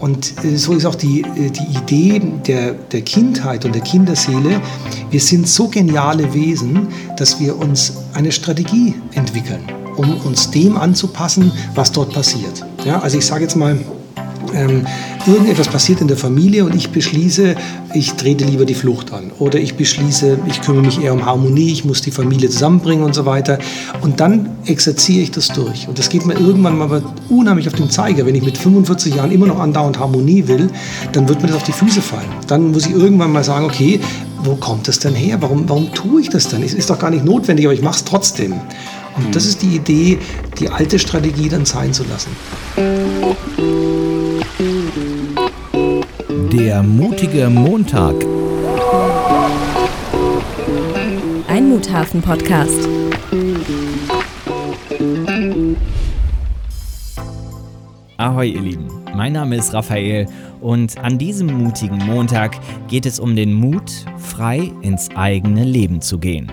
Und äh, so ist auch die, äh, die Idee der, der Kindheit und der Kinderseele. Wir sind so geniale Wesen, dass wir uns eine Strategie entwickeln, um uns dem anzupassen, was dort passiert. Ja, also ich sage jetzt mal, ähm, irgendetwas passiert in der Familie und ich beschließe, ich trete lieber die Flucht an. Oder ich beschließe, ich kümmere mich eher um Harmonie, ich muss die Familie zusammenbringen und so weiter. Und dann exerziere ich das durch. Und das geht mir irgendwann mal unheimlich auf den Zeiger. Wenn ich mit 45 Jahren immer noch andauernd Harmonie will, dann wird mir das auf die Füße fallen. Dann muss ich irgendwann mal sagen, okay, wo kommt das denn her? Warum, warum tue ich das dann? Es ist doch gar nicht notwendig, aber ich mache es trotzdem. Und das ist die Idee, die alte Strategie dann sein zu lassen. Der mutige Montag. Ein Muthafen-Podcast. Ahoi, ihr Lieben. Mein Name ist Raphael und an diesem mutigen Montag geht es um den Mut, frei ins eigene Leben zu gehen.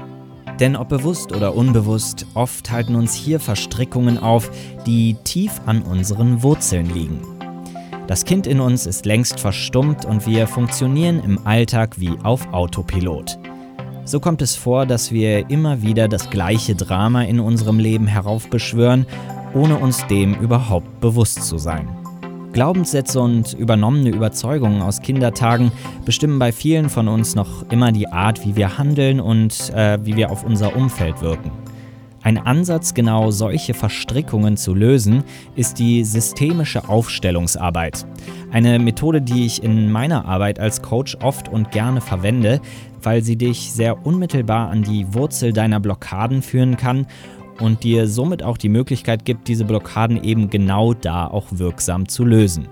Denn ob bewusst oder unbewusst, oft halten uns hier Verstrickungen auf, die tief an unseren Wurzeln liegen. Das Kind in uns ist längst verstummt und wir funktionieren im Alltag wie auf Autopilot. So kommt es vor, dass wir immer wieder das gleiche Drama in unserem Leben heraufbeschwören, ohne uns dem überhaupt bewusst zu sein. Glaubenssätze und übernommene Überzeugungen aus Kindertagen bestimmen bei vielen von uns noch immer die Art, wie wir handeln und äh, wie wir auf unser Umfeld wirken. Ein Ansatz, genau solche Verstrickungen zu lösen, ist die systemische Aufstellungsarbeit. Eine Methode, die ich in meiner Arbeit als Coach oft und gerne verwende, weil sie dich sehr unmittelbar an die Wurzel deiner Blockaden führen kann und dir somit auch die Möglichkeit gibt, diese Blockaden eben genau da auch wirksam zu lösen.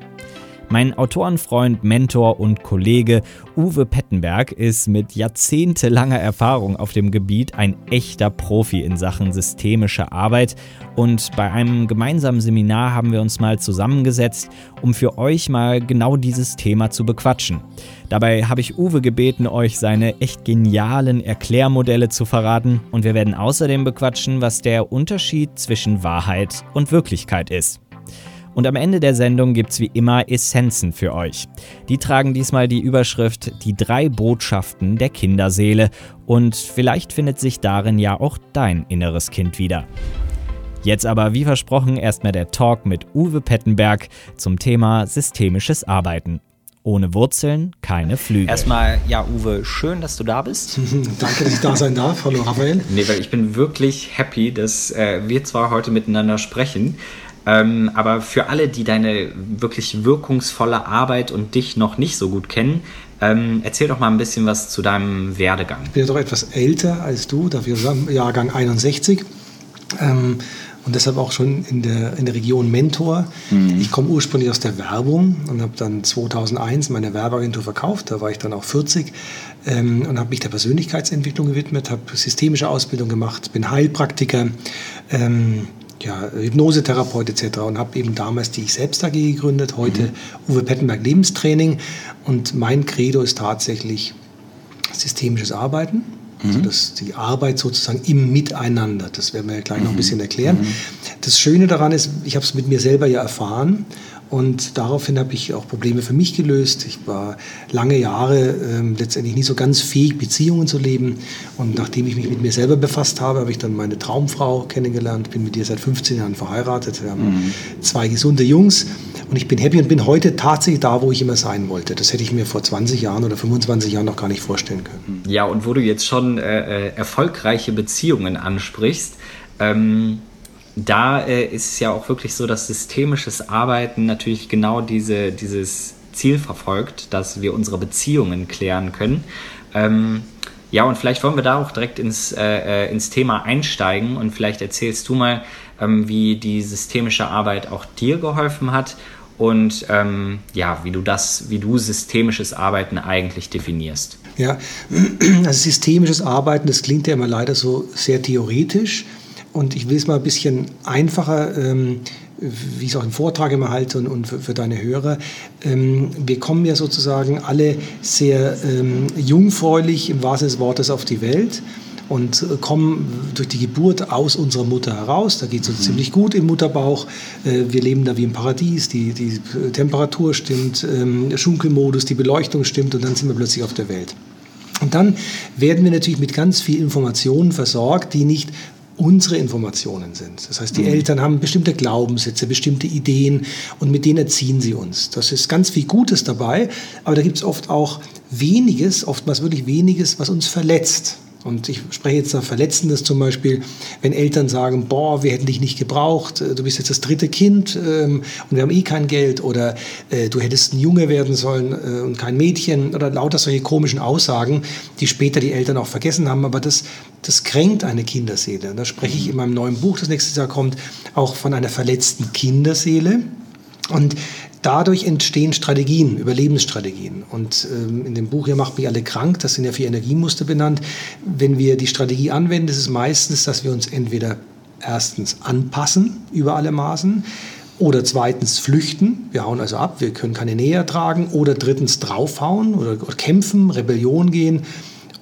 Mein Autorenfreund, Mentor und Kollege Uwe Pettenberg ist mit jahrzehntelanger Erfahrung auf dem Gebiet ein echter Profi in Sachen systemische Arbeit und bei einem gemeinsamen Seminar haben wir uns mal zusammengesetzt, um für euch mal genau dieses Thema zu bequatschen. Dabei habe ich Uwe gebeten, euch seine echt genialen Erklärmodelle zu verraten und wir werden außerdem bequatschen, was der Unterschied zwischen Wahrheit und Wirklichkeit ist. Und am Ende der Sendung gibt es wie immer Essenzen für euch. Die tragen diesmal die Überschrift Die drei Botschaften der Kinderseele und vielleicht findet sich darin ja auch dein inneres Kind wieder. Jetzt aber, wie versprochen, erstmal der Talk mit Uwe Pettenberg zum Thema systemisches Arbeiten. Ohne Wurzeln keine Flügel. Erstmal, ja, Uwe, schön, dass du da bist. Danke, dass ich da sein darf. Hallo, Raphael. Nee, weil ich bin wirklich happy, dass äh, wir zwar heute miteinander sprechen. Ähm, aber für alle, die deine wirklich wirkungsvolle Arbeit und dich noch nicht so gut kennen, ähm, erzähl doch mal ein bisschen was zu deinem Werdegang. Ich bin ja doch etwas älter als du, dafür Jahrgang 61. Ähm, und deshalb auch schon in der, in der Region Mentor. Mhm. Ich komme ursprünglich aus der Werbung und habe dann 2001 meine Werbeagentur verkauft. Da war ich dann auch 40 ähm, und habe mich der Persönlichkeitsentwicklung gewidmet, habe systemische Ausbildung gemacht, bin Heilpraktiker. Ähm, ja, Hypnosetherapeut etc. und habe eben damals die Ich Selbst AG gegründet, heute mhm. Uwe Pettenberg Lebenstraining und mein Credo ist tatsächlich systemisches Arbeiten. Also mhm. das, die Arbeit sozusagen im Miteinander, das werden wir gleich noch ein mhm. bisschen erklären. Mhm. Das Schöne daran ist, ich habe es mit mir selber ja erfahren und daraufhin habe ich auch Probleme für mich gelöst. Ich war lange Jahre ähm, letztendlich nicht so ganz fähig, Beziehungen zu leben. Und nachdem ich mich mit mir selber befasst habe, habe ich dann meine Traumfrau kennengelernt. Bin mit ihr seit 15 Jahren verheiratet. Wir haben mhm. zwei gesunde Jungs. Und ich bin happy und bin heute tatsächlich da, wo ich immer sein wollte. Das hätte ich mir vor 20 Jahren oder 25 Jahren noch gar nicht vorstellen können. Ja, und wo du jetzt schon äh, äh erfolgreiche Beziehungen ansprichst, ähm da äh, ist es ja auch wirklich so, dass systemisches Arbeiten natürlich genau diese, dieses Ziel verfolgt, dass wir unsere Beziehungen klären können. Ähm, ja, und vielleicht wollen wir da auch direkt ins, äh, äh, ins Thema einsteigen und vielleicht erzählst du mal, ähm, wie die systemische Arbeit auch dir geholfen hat und ähm, ja, wie du das, wie du systemisches Arbeiten eigentlich definierst. Ja, also systemisches Arbeiten, das klingt ja immer leider so sehr theoretisch. Und ich will es mal ein bisschen einfacher, ähm, wie ich es auch im Vortrag immer halte und, und für, für, deine Hörer. Ähm, wir kommen ja sozusagen alle sehr ähm, jungfräulich im wahrsten des Wortes auf die Welt. und kommen durch die Geburt aus unserer Mutter heraus. Da geht es uns mhm. ziemlich gut im Mutterbauch. Äh, wir leben da wie im Paradies. Die, die Temperatur stimmt, ähm, der Schunkelmodus, die Beleuchtung stimmt und dann sind wir plötzlich auf der Welt. Und dann werden wir natürlich mit ganz viel Informationen versorgt, die nicht unsere Informationen sind. Das heißt, die mhm. Eltern haben bestimmte Glaubenssätze, bestimmte Ideen und mit denen erziehen sie uns. Das ist ganz viel Gutes dabei, aber da gibt es oft auch weniges, oftmals wirklich weniges, was uns verletzt. Und ich spreche jetzt da Verletzendes zum Beispiel, wenn Eltern sagen, boah, wir hätten dich nicht gebraucht, äh, du bist jetzt das dritte Kind ähm, und wir haben eh kein Geld oder äh, du hättest ein Junge werden sollen äh, und kein Mädchen oder lauter solche komischen Aussagen, die später die Eltern auch vergessen haben. Aber das, das kränkt eine Kinderseele. Da spreche ich in meinem neuen Buch, das nächstes Jahr kommt, auch von einer verletzten Kinderseele. Und dadurch entstehen Strategien, Überlebensstrategien. Und ähm, in dem Buch hier macht mich alle krank, das sind ja vier Energiemuster benannt. Wenn wir die Strategie anwenden, ist es meistens, dass wir uns entweder erstens anpassen über alle Maßen oder zweitens flüchten, wir hauen also ab, wir können keine Nähe ertragen oder drittens draufhauen oder, oder kämpfen, Rebellion gehen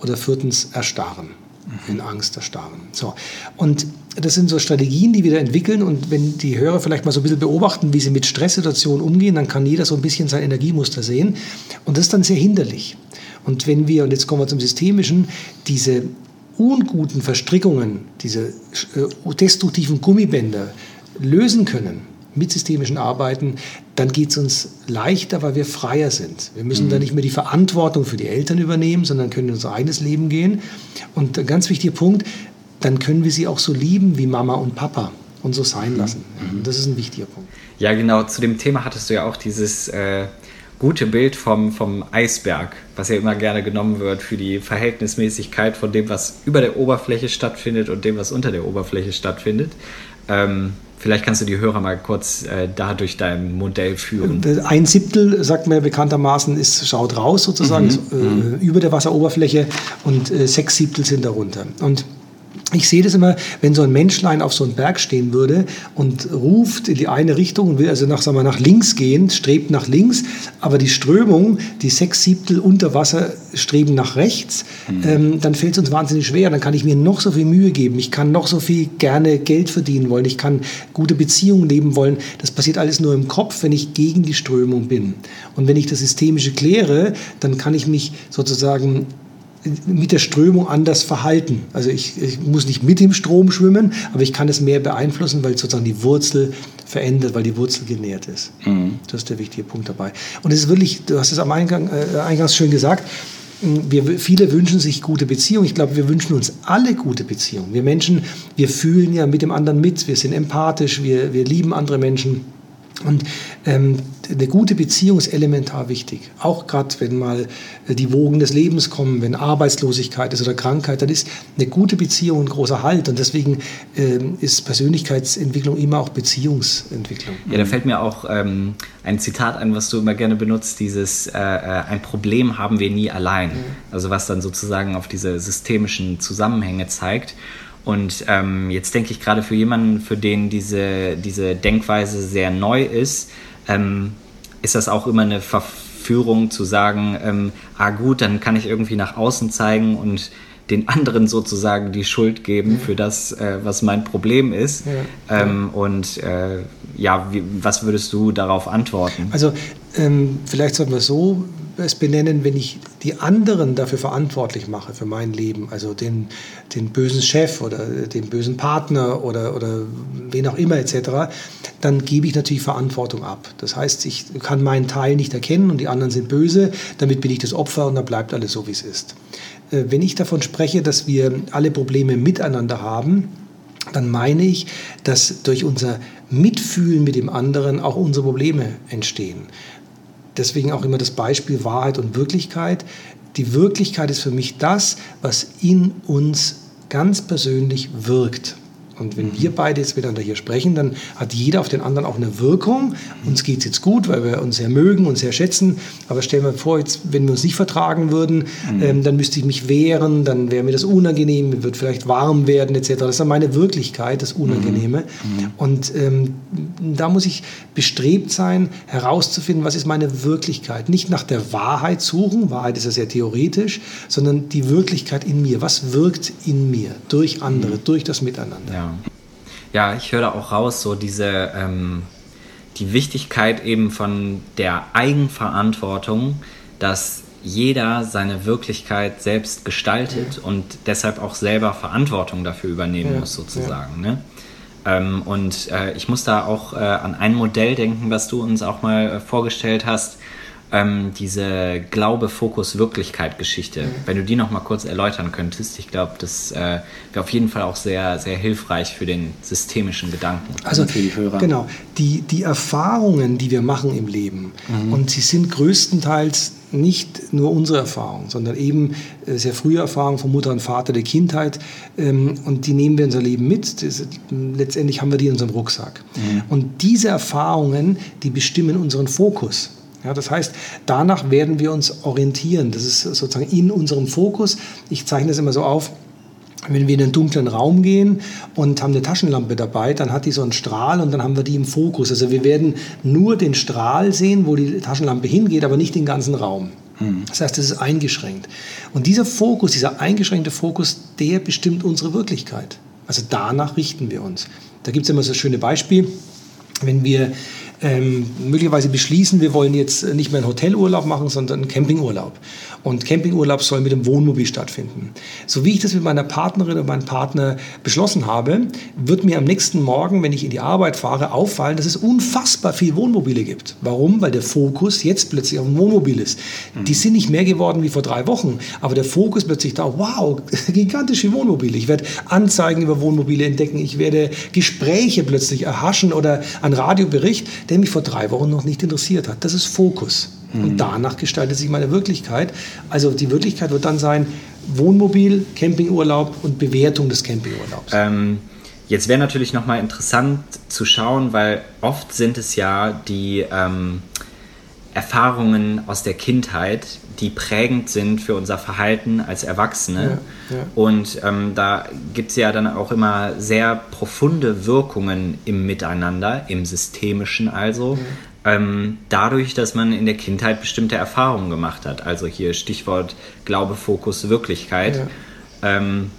oder viertens erstarren in Angst erstarren. So. Und das sind so Strategien, die wir da entwickeln. Und wenn die Hörer vielleicht mal so ein bisschen beobachten, wie sie mit Stresssituationen umgehen, dann kann jeder so ein bisschen sein Energiemuster sehen. Und das ist dann sehr hinderlich. Und wenn wir, und jetzt kommen wir zum Systemischen, diese unguten Verstrickungen, diese äh, destruktiven Gummibänder lösen können, mit systemischen Arbeiten, dann geht es uns leichter, weil wir freier sind. Wir müssen mhm. dann nicht mehr die Verantwortung für die Eltern übernehmen, sondern können in unser eigenes Leben gehen. Und ein ganz wichtiger Punkt, dann können wir sie auch so lieben wie Mama und Papa und so sein mhm. lassen. Mhm. Das ist ein wichtiger Punkt. Ja, genau. Zu dem Thema hattest du ja auch dieses äh, gute Bild vom, vom Eisberg, was ja immer gerne genommen wird für die Verhältnismäßigkeit von dem, was über der Oberfläche stattfindet und dem, was unter der Oberfläche stattfindet. Ähm, Vielleicht kannst du die Hörer mal kurz äh, da durch dein Modell führen. Ein Siebtel, sagt man bekanntermaßen, ist, schaut raus sozusagen, mhm. ist, äh, mhm. über der Wasseroberfläche und äh, sechs Siebtel sind darunter. Und ich sehe das immer, wenn so ein Menschlein auf so einem Berg stehen würde und ruft in die eine Richtung und will also nach, sagen wir, nach links gehen, strebt nach links, aber die Strömung, die sechs Siebtel unter Wasser streben nach rechts, mhm. ähm, dann fällt es uns wahnsinnig schwer. Dann kann ich mir noch so viel Mühe geben. Ich kann noch so viel gerne Geld verdienen wollen. Ich kann gute Beziehungen leben wollen. Das passiert alles nur im Kopf, wenn ich gegen die Strömung bin. Und wenn ich das Systemische kläre, dann kann ich mich sozusagen mit der Strömung anders verhalten. Also ich, ich, muss nicht mit dem Strom schwimmen, aber ich kann es mehr beeinflussen, weil sozusagen die Wurzel verändert, weil die Wurzel genährt ist. Mhm. Das ist der wichtige Punkt dabei. Und es ist wirklich, du hast es am Eingang, äh, eingangs schön gesagt, wir, viele wünschen sich gute Beziehungen. Ich glaube, wir wünschen uns alle gute Beziehungen. Wir Menschen, wir fühlen ja mit dem anderen mit, wir sind empathisch, wir, wir lieben andere Menschen. Und ähm, eine gute Beziehung ist elementar wichtig. Auch gerade, wenn mal äh, die Wogen des Lebens kommen, wenn Arbeitslosigkeit ist oder Krankheit, dann ist eine gute Beziehung ein großer Halt. Und deswegen ähm, ist Persönlichkeitsentwicklung immer auch Beziehungsentwicklung. Ja, da fällt mir auch ähm, ein Zitat ein, was du immer gerne benutzt, dieses äh, äh ein Problem haben wir nie allein. Mhm. Also was dann sozusagen auf diese systemischen Zusammenhänge zeigt. Und ähm, jetzt denke ich gerade für jemanden, für den diese, diese Denkweise sehr neu ist, ähm, ist das auch immer eine Verführung zu sagen, ähm, ah gut, dann kann ich irgendwie nach außen zeigen und den anderen sozusagen die Schuld geben für das, äh, was mein Problem ist. Ja. Ähm, und äh, ja, wie, was würdest du darauf antworten? Also ähm, vielleicht sollten wir so es benennen, wenn ich die anderen dafür verantwortlich mache, für mein Leben, also den, den bösen Chef oder den bösen Partner oder, oder wen auch immer etc., dann gebe ich natürlich Verantwortung ab. Das heißt, ich kann meinen Teil nicht erkennen und die anderen sind böse, damit bin ich das Opfer und dann bleibt alles so, wie es ist. Äh, wenn ich davon spreche, dass wir alle Probleme miteinander haben, dann meine ich, dass durch unser Mitfühlen mit dem anderen auch unsere Probleme entstehen deswegen auch immer das Beispiel Wahrheit und Wirklichkeit. Die Wirklichkeit ist für mich das, was in uns ganz persönlich wirkt. Und wenn wir beide jetzt miteinander hier sprechen, dann hat jeder auf den anderen auch eine Wirkung. Uns geht es jetzt gut, weil wir uns sehr mögen und sehr schätzen. Aber stellen wir vor, jetzt, wenn wir uns nicht vertragen würden, mhm. ähm, dann müsste ich mich wehren, dann wäre mir das unangenehm, mir wird vielleicht warm werden etc. Das ist dann meine Wirklichkeit, das Unangenehme. Mhm. Und ähm, da muss ich bestrebt sein, herauszufinden, was ist meine Wirklichkeit. Nicht nach der Wahrheit suchen, Wahrheit ist ja sehr theoretisch, sondern die Wirklichkeit in mir. Was wirkt in mir durch andere, mhm. durch das Miteinander? Ja. Ja, ich höre da auch raus, so diese, ähm, die Wichtigkeit eben von der Eigenverantwortung, dass jeder seine Wirklichkeit selbst gestaltet ja. und deshalb auch selber Verantwortung dafür übernehmen ja. muss, sozusagen. Ja. Ne? Ähm, und äh, ich muss da auch äh, an ein Modell denken, was du uns auch mal äh, vorgestellt hast, ähm, diese Glaube, Fokus, Wirklichkeit Geschichte. Mhm. Wenn du die noch mal kurz erläutern könntest, ich glaube, das äh, wäre auf jeden Fall auch sehr, sehr hilfreich für den systemischen Gedanken. Also für die Hörer. Genau, die, die Erfahrungen, die wir machen im Leben, mhm. und sie sind größtenteils nicht nur unsere Erfahrung, sondern eben äh, sehr frühe Erfahrungen von Mutter und Vater der Kindheit. Ähm, und die nehmen wir in unser Leben mit. Letztendlich haben wir die in unserem Rucksack. Mhm. Und diese Erfahrungen, die bestimmen unseren Fokus. Ja, das heißt, danach werden wir uns orientieren. Das ist sozusagen in unserem Fokus. Ich zeichne das immer so auf. Wenn wir in einen dunklen Raum gehen und haben eine Taschenlampe dabei, dann hat die so einen Strahl und dann haben wir die im Fokus. Also wir werden nur den Strahl sehen, wo die Taschenlampe hingeht, aber nicht den ganzen Raum. Hm. Das heißt, es ist eingeschränkt. Und dieser Fokus, dieser eingeschränkte Fokus, der bestimmt unsere Wirklichkeit. Also danach richten wir uns. Da gibt es immer so ein schönes Beispiel. Wenn wir ähm, möglicherweise beschließen, wir wollen jetzt nicht mehr einen Hotelurlaub machen, sondern einen Campingurlaub. Und Campingurlaub soll mit dem Wohnmobil stattfinden. So wie ich das mit meiner Partnerin und meinem Partner beschlossen habe, wird mir am nächsten Morgen, wenn ich in die Arbeit fahre, auffallen, dass es unfassbar viel Wohnmobile gibt. Warum? Weil der Fokus jetzt plötzlich auf dem Wohnmobil ist. Mhm. Die sind nicht mehr geworden wie vor drei Wochen, aber der Fokus plötzlich da, wow, gigantische Wohnmobile. Ich werde Anzeigen über Wohnmobile entdecken, ich werde Gespräche plötzlich erhaschen oder einen Radiobericht, der mich vor drei Wochen noch nicht interessiert hat. Das ist Fokus. Und mhm. danach gestaltet sich meine Wirklichkeit. Also die Wirklichkeit wird dann sein Wohnmobil, Campingurlaub und Bewertung des Campingurlaubs. Ähm, jetzt wäre natürlich nochmal interessant zu schauen, weil oft sind es ja die ähm, Erfahrungen aus der Kindheit, die prägend sind für unser Verhalten als Erwachsene. Ja, ja. Und ähm, da gibt es ja dann auch immer sehr profunde Wirkungen im Miteinander, im Systemischen also, ja ähm, dadurch, dass man in der Kindheit bestimmte Erfahrungen gemacht hat. Also hier Stichwort Glaube, Fokus, Wirklichkeit. Ähm,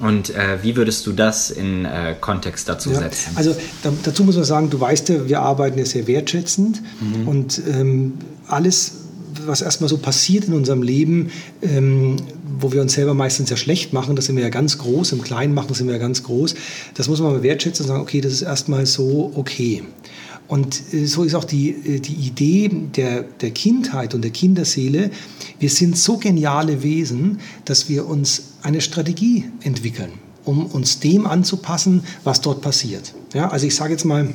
und äh, wie würdest du das in äh, Kontext dazu ja, setzen? Also da, dazu muss man sagen, du weißt ja, wir arbeiten ja sehr wertschätzend mhm. und ähm, alles, was erstmal so passiert in unserem Leben, ähm, wo wir uns selber meistens sehr schlecht machen, das sind wir ja ganz groß, im Kleinen machen sind wir ja ganz groß, das muss man mal wertschätzen und sagen, okay, das ist erstmal so okay. Und äh, so ist auch die, äh, die Idee der, der Kindheit und der Kinderseele. Wir sind so geniale Wesen, dass wir uns eine Strategie entwickeln, um uns dem anzupassen, was dort passiert. Ja, also ich sage jetzt mal,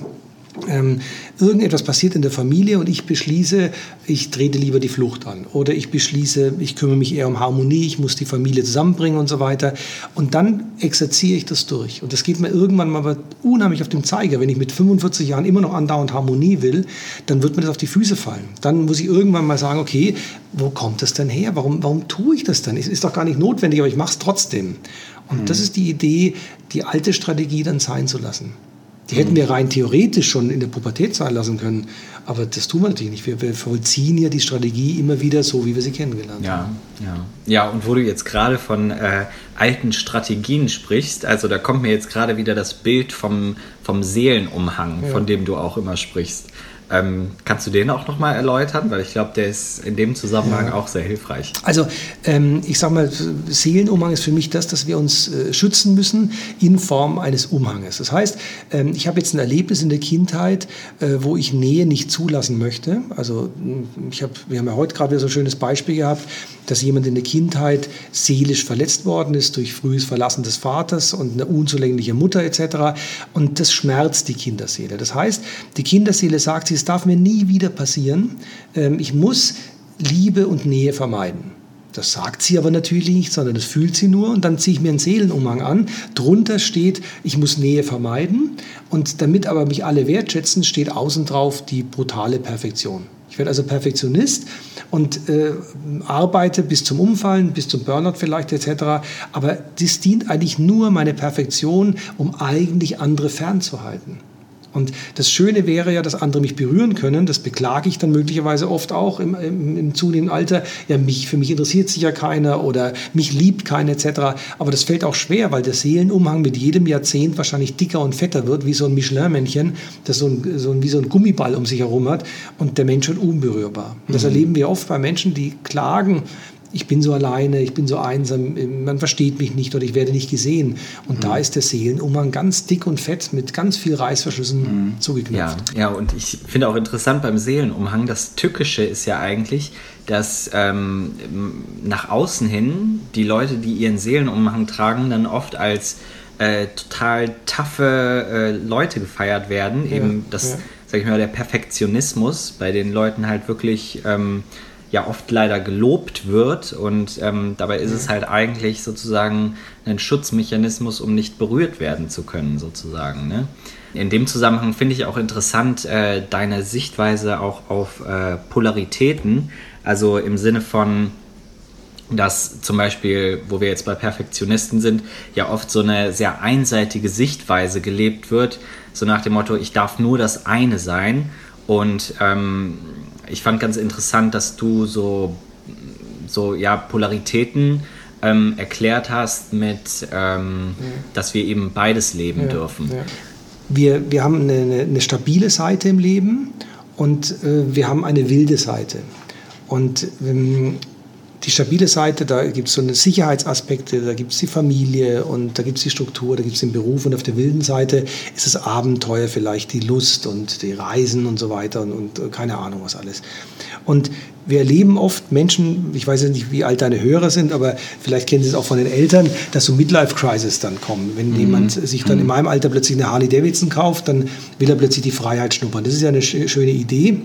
ähm, irgendetwas passiert in der Familie und ich beschließe, ich trete lieber die Flucht an. Oder ich beschließe, ich kümmere mich eher um Harmonie, ich muss die Familie zusammenbringen und so weiter. Und dann exerziere ich das durch. Und das geht mir irgendwann mal unheimlich auf den Zeiger. Wenn ich mit 45 Jahren immer noch andauernd Harmonie will, dann wird mir das auf die Füße fallen. Dann muss ich irgendwann mal sagen, okay, wo kommt das denn her? Warum, warum tue ich das denn? Es ist doch gar nicht notwendig, aber ich mache es trotzdem. Und hm. das ist die Idee, die alte Strategie dann sein zu lassen. Die hätten wir rein theoretisch schon in der Pubertät sein lassen können. Aber das tun wir natürlich nicht. Wir, wir vollziehen ja die Strategie immer wieder so, wie wir sie kennengelernt ja, haben. Ja, ja. und wo du jetzt gerade von äh, alten Strategien sprichst, also da kommt mir jetzt gerade wieder das Bild vom, vom Seelenumhang, ja. von dem du auch immer sprichst. Ähm, kannst du den auch nochmal erläutern? Weil ich glaube, der ist in dem Zusammenhang ja. auch sehr hilfreich. Also ähm, ich sage mal, Seelenumhang ist für mich das, dass wir uns äh, schützen müssen in Form eines Umhanges. Das heißt, ähm, ich habe jetzt ein Erlebnis in der Kindheit, äh, wo ich Nähe nicht zulassen möchte. Also ich hab, wir haben ja heute gerade wieder so ein schönes Beispiel gehabt, dass jemand in der Kindheit seelisch verletzt worden ist durch frühes Verlassen des Vaters und eine unzulängliche Mutter etc. Und das schmerzt die Kinderseele. Das heißt, die Kinderseele sagt, es darf mir nie wieder passieren. Ähm, ich muss Liebe und Nähe vermeiden. Das sagt sie aber natürlich nicht, sondern das fühlt sie nur. Und dann ziehe ich mir einen Seelenumhang an. Drunter steht, ich muss Nähe vermeiden. Und damit aber mich alle wertschätzen, steht außen drauf die brutale Perfektion. Ich werde also Perfektionist und äh, arbeite bis zum Umfallen, bis zum Burnout vielleicht etc. Aber das dient eigentlich nur meine Perfektion, um eigentlich andere fernzuhalten. Und das Schöne wäre ja, dass andere mich berühren können. Das beklage ich dann möglicherweise oft auch im, im, im zunehmenden Alter. Ja, mich, für mich interessiert sich ja keiner oder mich liebt keiner etc. Aber das fällt auch schwer, weil der Seelenumhang mit jedem Jahrzehnt wahrscheinlich dicker und fetter wird, wie so ein Michelin-Männchen, das so ein, so ein, wie so ein Gummiball um sich herum hat. Und der Mensch wird unberührbar. Und das mhm. erleben wir oft bei Menschen, die klagen, ich bin so alleine, ich bin so einsam, man versteht mich nicht oder ich werde nicht gesehen. Und mhm. da ist der Seelenumhang ganz dick und fett mit ganz viel Reißverschlüssen mhm. zugeknöpft. Ja, ja, und ich finde auch interessant beim Seelenumhang, das Tückische ist ja eigentlich, dass ähm, nach außen hin die Leute, die ihren Seelenumhang tragen, dann oft als äh, total taffe äh, Leute gefeiert werden. Ja, Eben das, ja. sag ich mal, der Perfektionismus bei den Leuten halt wirklich ähm, ja oft leider gelobt wird und ähm, dabei ist es halt eigentlich sozusagen ein Schutzmechanismus, um nicht berührt werden zu können, sozusagen. Ne? In dem Zusammenhang finde ich auch interessant äh, deine Sichtweise auch auf äh, Polaritäten, also im Sinne von, dass zum Beispiel, wo wir jetzt bei Perfektionisten sind, ja oft so eine sehr einseitige Sichtweise gelebt wird, so nach dem Motto, ich darf nur das eine sein und ähm, ich fand ganz interessant, dass du so, so ja, Polaritäten ähm, erklärt hast mit, ähm, ja. dass wir eben beides leben ja, dürfen. Ja. Wir, wir haben eine, eine, stabile Seite im Leben und äh, wir haben eine wilde Seite. Und ähm, die stabile Seite, da gibt es so eine Sicherheitsaspekte, da gibt es die Familie und da gibt es die Struktur, da gibt es den Beruf und auf der wilden Seite ist das Abenteuer vielleicht, die Lust und die Reisen und so weiter und, und keine Ahnung was alles. Und wir erleben oft Menschen, ich weiß nicht, wie alt deine Hörer sind, aber vielleicht kennen sie es auch von den Eltern, dass so Midlife-Crisis dann kommen. Wenn mhm. jemand sich dann in mhm. meinem Alter plötzlich eine Harley Davidson kauft, dann will er plötzlich die Freiheit schnuppern. Das ist ja eine schöne Idee.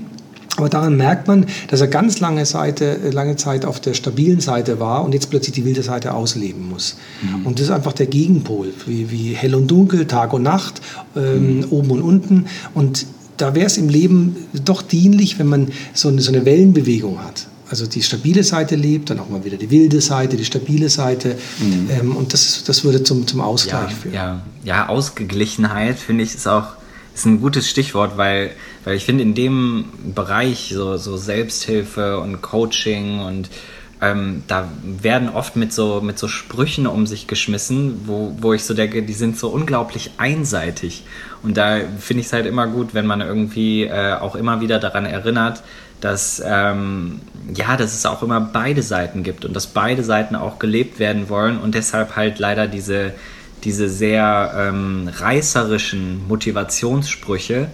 Aber daran merkt man, dass er ganz lange, Seite, äh, lange Zeit auf der stabilen Seite war und jetzt plötzlich die wilde Seite ausleben muss. Mhm. Und das ist einfach der Gegenpol, wie, wie hell und dunkel, Tag und Nacht, ähm, mhm. oben und unten. Und da wäre es im Leben doch dienlich, wenn man so eine, so eine Wellenbewegung hat also die stabile Seite lebt, dann auch mal wieder die wilde Seite, die stabile Seite. Mhm. Ähm, und das, das würde zum, zum Ausgleich ja, führen. Ja, ja Ausgeglichenheit finde ich ist auch ist ein gutes Stichwort, weil, weil ich finde, in dem Bereich, so, so Selbsthilfe und Coaching und ähm, da werden oft mit so, mit so Sprüchen um sich geschmissen, wo, wo ich so denke, die sind so unglaublich einseitig. Und da finde ich es halt immer gut, wenn man irgendwie äh, auch immer wieder daran erinnert, dass, ähm, ja, dass es auch immer beide Seiten gibt und dass beide Seiten auch gelebt werden wollen und deshalb halt leider diese, diese sehr ähm, reißerischen Motivationssprüche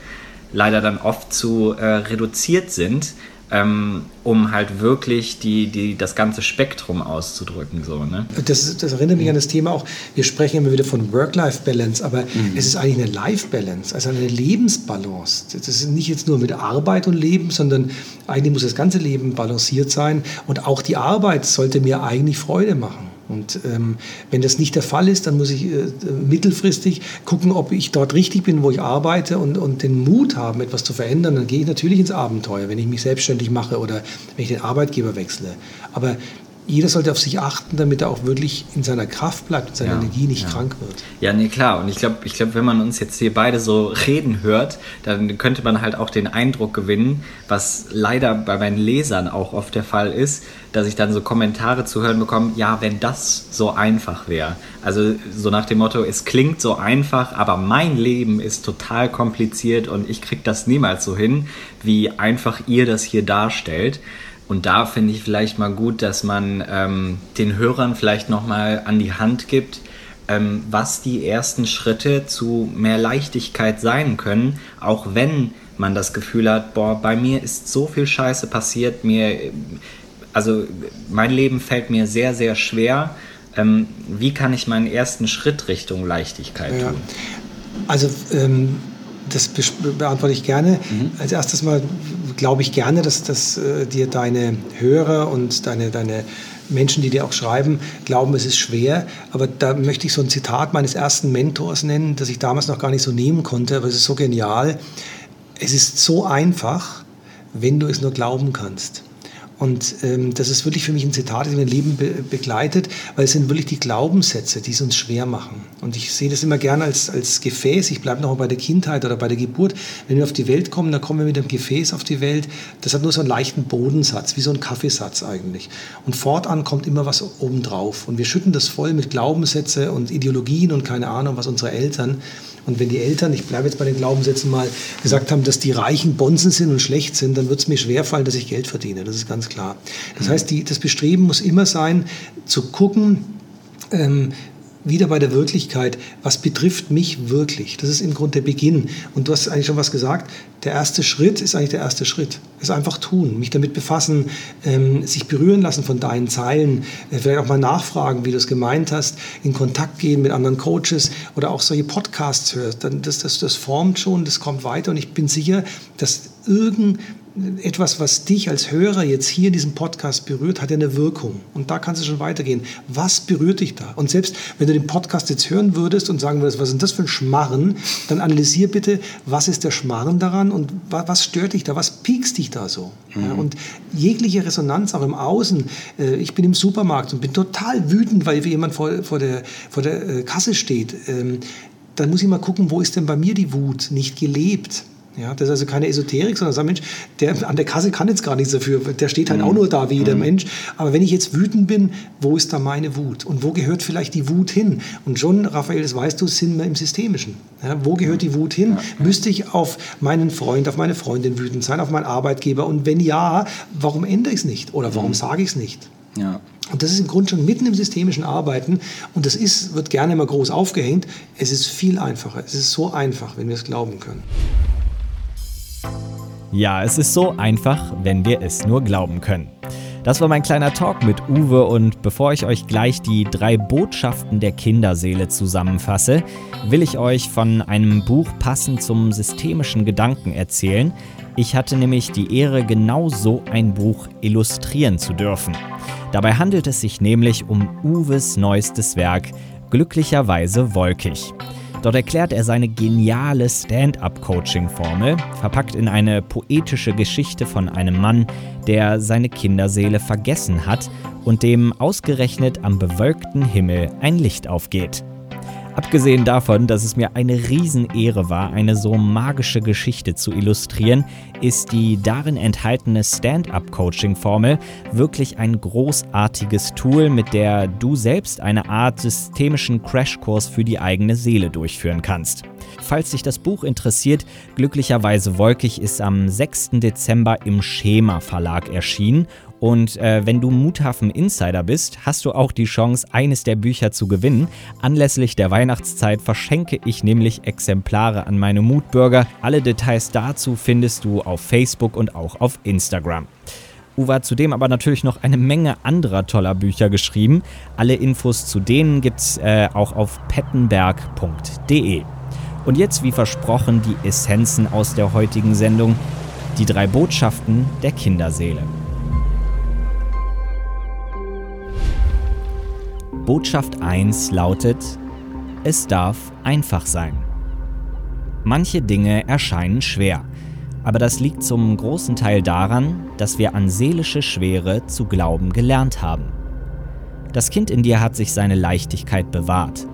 leider dann oft zu äh, reduziert sind, ähm, um halt wirklich die, die, das ganze Spektrum auszudrücken. So, ne? das, das erinnert mich an das Thema auch, wir sprechen immer wieder von Work-Life-Balance, aber mhm. es ist eigentlich eine Life-Balance, also eine Lebensbalance. Das ist nicht jetzt nur mit Arbeit und Leben, sondern eigentlich muss das ganze Leben balanciert sein und auch die Arbeit sollte mir eigentlich Freude machen. Und ähm, wenn das nicht der Fall ist, dann muss ich äh, mittelfristig gucken, ob ich dort richtig bin, wo ich arbeite und, und den Mut haben, etwas zu verändern. Dann gehe ich natürlich ins Abenteuer, wenn ich mich selbstständig mache oder wenn ich den Arbeitgeber wechsle. Aber jeder sollte auf sich achten, damit er auch wirklich in seiner Kraft bleibt und seiner ja, Energie nicht ja. krank wird. Ja, nee, klar. Und ich glaube, ich glaub, wenn man uns jetzt hier beide so reden hört, dann könnte man halt auch den Eindruck gewinnen, was leider bei meinen Lesern auch oft der Fall ist, dass ich dann so Kommentare zu hören bekomme, ja, wenn das so einfach wäre. Also so nach dem Motto, es klingt so einfach, aber mein Leben ist total kompliziert und ich kriege das niemals so hin, wie einfach ihr das hier darstellt. Und da finde ich vielleicht mal gut, dass man ähm, den Hörern vielleicht nochmal an die Hand gibt, ähm, was die ersten Schritte zu mehr Leichtigkeit sein können, auch wenn man das Gefühl hat, boah, bei mir ist so viel Scheiße passiert, mir, also mein Leben fällt mir sehr, sehr schwer. Ähm, wie kann ich meinen ersten Schritt Richtung Leichtigkeit tun? Ja. Also ähm, das beantworte ich gerne. Mhm. Als erstes mal glaube ich gerne, dass, dass äh, dir deine Hörer und deine, deine Menschen, die dir auch schreiben, glauben, es ist schwer. Aber da möchte ich so ein Zitat meines ersten Mentors nennen, das ich damals noch gar nicht so nehmen konnte, aber es ist so genial. Es ist so einfach, wenn du es nur glauben kannst. Und ähm, das ist wirklich für mich ein Zitat, das mein Leben be begleitet, weil es sind wirklich die Glaubenssätze, die es uns schwer machen. Und ich sehe das immer gerne als, als Gefäß. Ich bleibe noch bei der Kindheit oder bei der Geburt. Wenn wir auf die Welt kommen, dann kommen wir mit einem Gefäß auf die Welt. Das hat nur so einen leichten Bodensatz, wie so ein Kaffeesatz eigentlich. Und fortan kommt immer was obendrauf. Und wir schütten das voll mit Glaubenssätze und Ideologien und keine Ahnung, was unsere Eltern und wenn die Eltern, ich bleibe jetzt bei den Glaubenssätzen mal, gesagt haben, dass die Reichen Bonzen sind und schlecht sind, dann wird es mir schwerfallen, dass ich Geld verdiene. Das ist ganz klar. Das heißt, die, das Bestreben muss immer sein, zu gucken, ähm, wieder bei der Wirklichkeit, was betrifft mich wirklich? Das ist im Grunde der Beginn. Und du hast eigentlich schon was gesagt. Der erste Schritt ist eigentlich der erste Schritt. Es einfach tun, mich damit befassen, ähm, sich berühren lassen von deinen Zeilen, äh, vielleicht auch mal nachfragen, wie du es gemeint hast, in Kontakt gehen mit anderen Coaches oder auch solche Podcasts hörst. Das, das, das formt schon, das kommt weiter und ich bin sicher, dass irgend etwas, was dich als Hörer jetzt hier in diesem Podcast berührt, hat ja eine Wirkung. Und da kannst du schon weitergehen. Was berührt dich da? Und selbst wenn du den Podcast jetzt hören würdest und sagen würdest, was ist das für ein Schmarren, dann analysier bitte, was ist der Schmarren daran und was stört dich da, was piekst dich da so? Mhm. Ja, und jegliche Resonanz auch im Außen. Äh, ich bin im Supermarkt und bin total wütend, weil jemand vor, vor, der, vor der äh, Kasse steht. Ähm, dann muss ich mal gucken, wo ist denn bei mir die Wut nicht gelebt? Ja, das ist also keine Esoterik, sondern ein Mensch, der an der Kasse kann jetzt gar nichts dafür. Der steht halt mhm. auch nur da wie jeder mhm. Mensch. Aber wenn ich jetzt wütend bin, wo ist da meine Wut? Und wo gehört vielleicht die Wut hin? Und schon, Raphael, das weißt du, sind wir im Systemischen. Ja, wo gehört die Wut hin? Ja. Müsste ich auf meinen Freund, auf meine Freundin wütend sein, auf meinen Arbeitgeber? Und wenn ja, warum ändere ich es nicht? Oder warum mhm. sage ich es nicht? Ja. Und das ist im Grunde schon mitten im systemischen Arbeiten. Und das ist, wird gerne immer groß aufgehängt. Es ist viel einfacher. Es ist so einfach, wenn wir es glauben können. Ja, es ist so einfach, wenn wir es nur glauben können. Das war mein kleiner Talk mit Uwe und bevor ich euch gleich die drei Botschaften der Kinderseele zusammenfasse, will ich euch von einem Buch passend zum systemischen Gedanken erzählen. Ich hatte nämlich die Ehre, genau so ein Buch illustrieren zu dürfen. Dabei handelt es sich nämlich um Uwes neuestes Werk, glücklicherweise wolkig. Dort erklärt er seine geniale Stand-up-Coaching-Formel, verpackt in eine poetische Geschichte von einem Mann, der seine Kinderseele vergessen hat und dem ausgerechnet am bewölkten Himmel ein Licht aufgeht. Abgesehen davon, dass es mir eine Riesenehre war, eine so magische Geschichte zu illustrieren, ist die darin enthaltene Stand-up-Coaching-Formel wirklich ein großartiges Tool, mit der du selbst eine Art systemischen Crashkurs für die eigene Seele durchführen kannst. Falls dich das Buch interessiert, glücklicherweise wolkig ist am 6. Dezember im Schema Verlag erschienen und äh, wenn du Muthafen Insider bist, hast du auch die Chance, eines der Bücher zu gewinnen. Anlässlich der Weihnachtszeit verschenke ich nämlich Exemplare an meine Mutbürger. Alle Details dazu findest du auf Facebook und auch auf Instagram. Uwe hat zudem aber natürlich noch eine Menge anderer toller Bücher geschrieben. Alle Infos zu denen gibt's äh, auch auf pettenberg.de. Und jetzt, wie versprochen, die Essenzen aus der heutigen Sendung. Die drei Botschaften der Kinderseele. Botschaft 1 lautet, es darf einfach sein. Manche Dinge erscheinen schwer, aber das liegt zum großen Teil daran, dass wir an seelische Schwere zu glauben gelernt haben. Das Kind in dir hat sich seine Leichtigkeit bewahrt.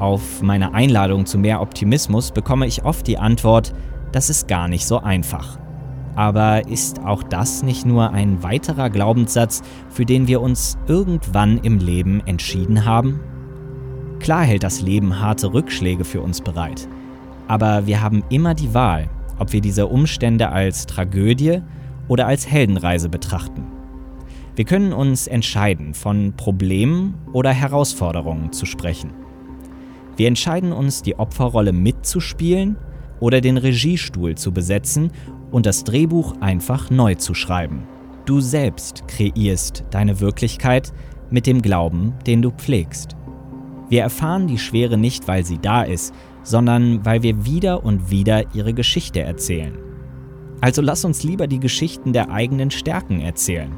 Auf meine Einladung zu mehr Optimismus bekomme ich oft die Antwort, das ist gar nicht so einfach. Aber ist auch das nicht nur ein weiterer Glaubenssatz, für den wir uns irgendwann im Leben entschieden haben? Klar hält das Leben harte Rückschläge für uns bereit. Aber wir haben immer die Wahl, ob wir diese Umstände als Tragödie oder als Heldenreise betrachten. Wir können uns entscheiden, von Problemen oder Herausforderungen zu sprechen. Wir entscheiden uns, die Opferrolle mitzuspielen oder den Regiestuhl zu besetzen und das Drehbuch einfach neu zu schreiben. Du selbst kreierst deine Wirklichkeit mit dem Glauben, den du pflegst. Wir erfahren die Schwere nicht, weil sie da ist, sondern weil wir wieder und wieder ihre Geschichte erzählen. Also lass uns lieber die Geschichten der eigenen Stärken erzählen.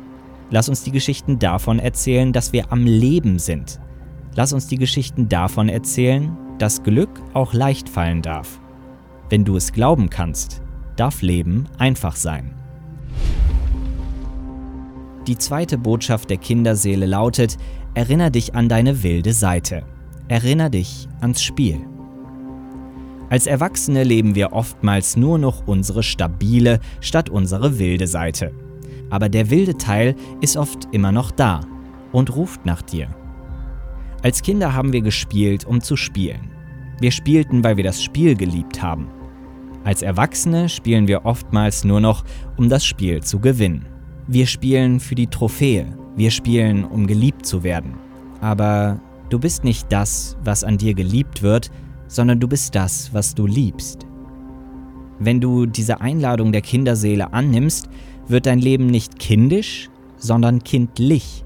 Lass uns die Geschichten davon erzählen, dass wir am Leben sind. Lass uns die Geschichten davon erzählen, dass Glück auch leicht fallen darf. Wenn du es glauben kannst, darf Leben einfach sein. Die zweite Botschaft der Kinderseele lautet, erinner dich an deine wilde Seite. Erinner dich ans Spiel. Als Erwachsene leben wir oftmals nur noch unsere stabile statt unsere wilde Seite. Aber der wilde Teil ist oft immer noch da und ruft nach dir. Als Kinder haben wir gespielt, um zu spielen. Wir spielten, weil wir das Spiel geliebt haben. Als Erwachsene spielen wir oftmals nur noch, um das Spiel zu gewinnen. Wir spielen für die Trophäe, wir spielen, um geliebt zu werden. Aber du bist nicht das, was an dir geliebt wird, sondern du bist das, was du liebst. Wenn du diese Einladung der Kinderseele annimmst, wird dein Leben nicht kindisch, sondern kindlich.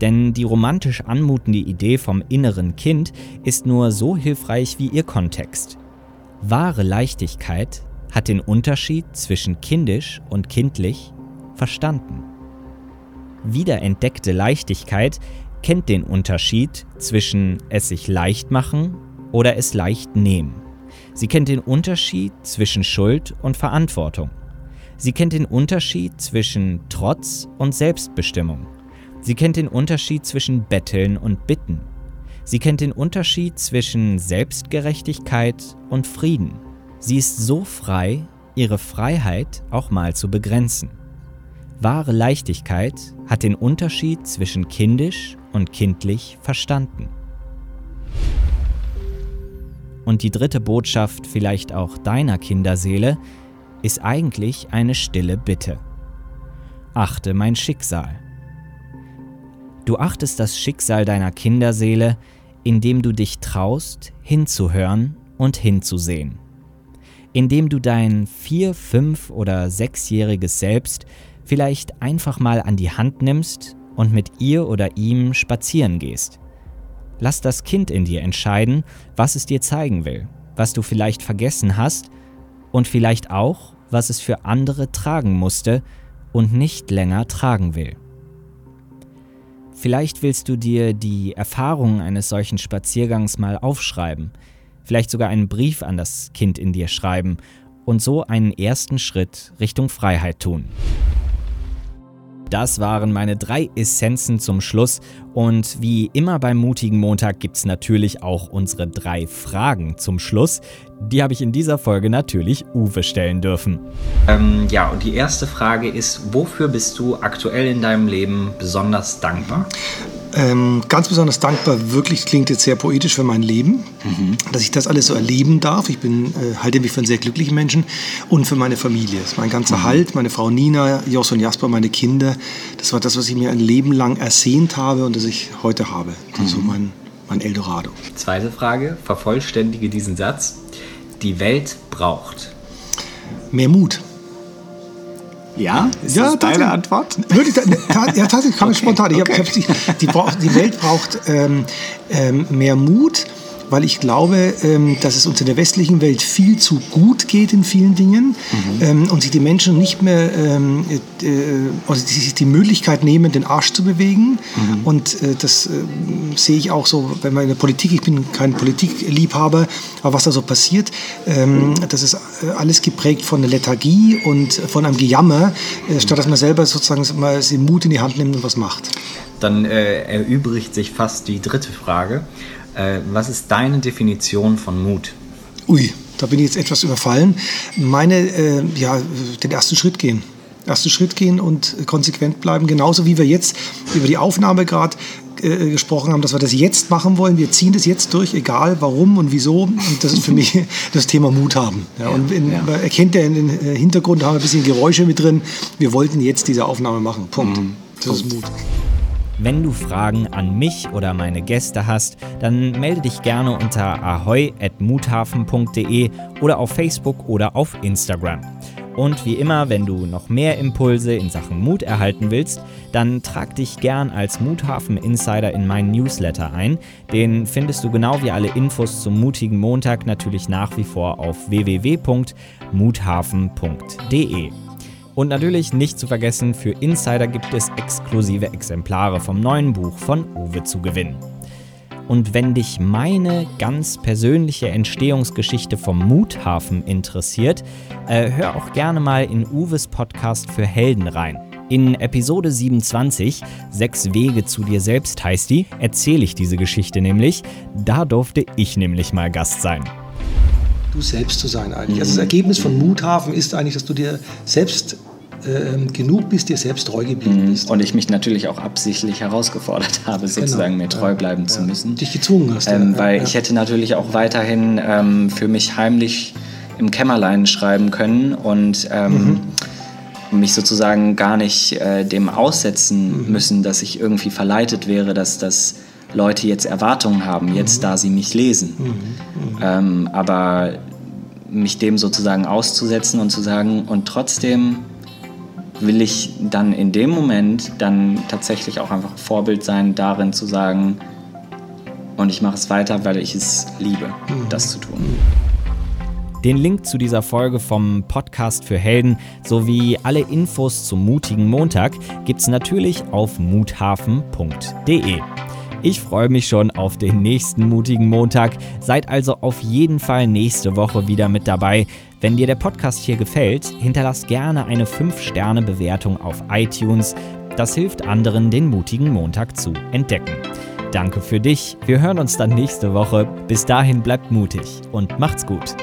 Denn die romantisch anmutende Idee vom inneren Kind ist nur so hilfreich wie ihr Kontext. Wahre Leichtigkeit hat den Unterschied zwischen kindisch und kindlich verstanden. Wiederentdeckte Leichtigkeit kennt den Unterschied zwischen es sich leicht machen oder es leicht nehmen. Sie kennt den Unterschied zwischen Schuld und Verantwortung. Sie kennt den Unterschied zwischen Trotz und Selbstbestimmung. Sie kennt den Unterschied zwischen Betteln und Bitten. Sie kennt den Unterschied zwischen Selbstgerechtigkeit und Frieden. Sie ist so frei, ihre Freiheit auch mal zu begrenzen. Wahre Leichtigkeit hat den Unterschied zwischen kindisch und kindlich verstanden. Und die dritte Botschaft vielleicht auch deiner Kinderseele ist eigentlich eine stille Bitte. Achte mein Schicksal. Du achtest das Schicksal deiner Kinderseele, indem du dich traust, hinzuhören und hinzusehen. Indem du dein vier, fünf oder sechsjähriges Selbst vielleicht einfach mal an die Hand nimmst und mit ihr oder ihm spazieren gehst. Lass das Kind in dir entscheiden, was es dir zeigen will, was du vielleicht vergessen hast und vielleicht auch, was es für andere tragen musste und nicht länger tragen will. Vielleicht willst du dir die Erfahrungen eines solchen Spaziergangs mal aufschreiben, vielleicht sogar einen Brief an das Kind in dir schreiben und so einen ersten Schritt Richtung Freiheit tun. Das waren meine drei Essenzen zum Schluss. Und wie immer beim mutigen Montag gibt es natürlich auch unsere drei Fragen zum Schluss. Die habe ich in dieser Folge natürlich Uwe stellen dürfen. Ähm, ja, und die erste Frage ist, wofür bist du aktuell in deinem Leben besonders dankbar? Ähm, ganz besonders dankbar, wirklich klingt jetzt sehr poetisch für mein Leben, mhm. dass ich das alles so erleben darf. Ich bin, äh, halte mich für einen sehr glücklichen Menschen und für meine Familie. Das ist mein ganzer mhm. Halt, meine Frau Nina, Jos und Jasper, meine Kinder. Das war das, was ich mir ein Leben lang ersehnt habe und das ich heute habe. Das ist so mhm. mein, mein Eldorado. Zweite Frage, vervollständige diesen Satz. Die Welt braucht mehr Mut. Ja? Ist ja, das deine Antwort? Wirklich, ja, tatsächlich kam okay. spontan. Ich okay. hab, ich die, die, Welt braucht ähm, ähm, mehr Mut weil ich glaube, ähm, dass es uns in der westlichen Welt viel zu gut geht in vielen Dingen mhm. ähm, und sich die Menschen nicht mehr ähm, äh, also die, die Möglichkeit nehmen, den Arsch zu bewegen. Mhm. Und äh, das äh, sehe ich auch so, wenn man in der Politik, ich bin kein Politikliebhaber, aber was da so passiert, ähm, das ist äh, alles geprägt von der Lethargie und von einem Gejammer, äh, statt dass man selber sozusagen mal den Mut in die Hand nimmt und was macht. Dann äh, erübrigt sich fast die dritte Frage. Äh, was ist deine Definition von Mut? Ui, da bin ich jetzt etwas überfallen. Meine, äh, ja, den ersten Schritt gehen. Ersten Schritt gehen und konsequent bleiben. Genauso wie wir jetzt über die Aufnahme gerade äh, gesprochen haben, dass wir das jetzt machen wollen. Wir ziehen das jetzt durch, egal warum und wieso. Und das ist für mich das Thema Mut haben. Ja, und in, ja. man erkennt ja in den äh, Hintergrund, haben wir ein bisschen Geräusche mit drin. Wir wollten jetzt diese Aufnahme machen. Punkt. Mhm. Das ist Mut. Wenn du Fragen an mich oder meine Gäste hast, dann melde dich gerne unter ahoi.muthafen.de oder auf Facebook oder auf Instagram. Und wie immer, wenn du noch mehr Impulse in Sachen Mut erhalten willst, dann trag dich gern als Muthafen Insider in meinen Newsletter ein. Den findest du genau wie alle Infos zum mutigen Montag natürlich nach wie vor auf www.muthafen.de. Und natürlich nicht zu vergessen, für Insider gibt es exklusive Exemplare vom neuen Buch von Uwe zu gewinnen. Und wenn dich meine ganz persönliche Entstehungsgeschichte vom Muthafen interessiert, äh, hör auch gerne mal in Uwes Podcast für Helden rein. In Episode 27, Sechs Wege zu dir selbst heißt die, erzähle ich diese Geschichte nämlich. Da durfte ich nämlich mal Gast sein. Du selbst zu sein eigentlich. Also das Ergebnis von Muthafen ist eigentlich, dass du dir selbst äh, genug bist, dir selbst treu geblieben Mhm. bist. Und ich mich natürlich auch absichtlich herausgefordert habe, sozusagen mir treu bleiben zu müssen. Dich gezwungen hast. Ähm, ja, weil ja. ich hätte natürlich auch weiterhin ähm, für mich heimlich im Kämmerlein schreiben können und ähm, mich sozusagen gar nicht äh, dem aussetzen müssen, dass ich irgendwie verleitet wäre, dass das Leute jetzt Erwartungen haben, jetzt da sie mich lesen. Ähm, aber mich dem sozusagen auszusetzen und zu sagen, und trotzdem will ich dann in dem Moment dann tatsächlich auch einfach Vorbild sein, darin zu sagen, und ich mache es weiter, weil ich es liebe, das zu tun. Den Link zu dieser Folge vom Podcast für Helden sowie alle Infos zum mutigen Montag gibt's natürlich auf muthafen.de. Ich freue mich schon auf den nächsten mutigen Montag. Seid also auf jeden Fall nächste Woche wieder mit dabei. Wenn dir der Podcast hier gefällt, hinterlass gerne eine 5-Sterne-Bewertung auf iTunes. Das hilft anderen, den mutigen Montag zu entdecken. Danke für dich. Wir hören uns dann nächste Woche. Bis dahin bleibt mutig und macht's gut.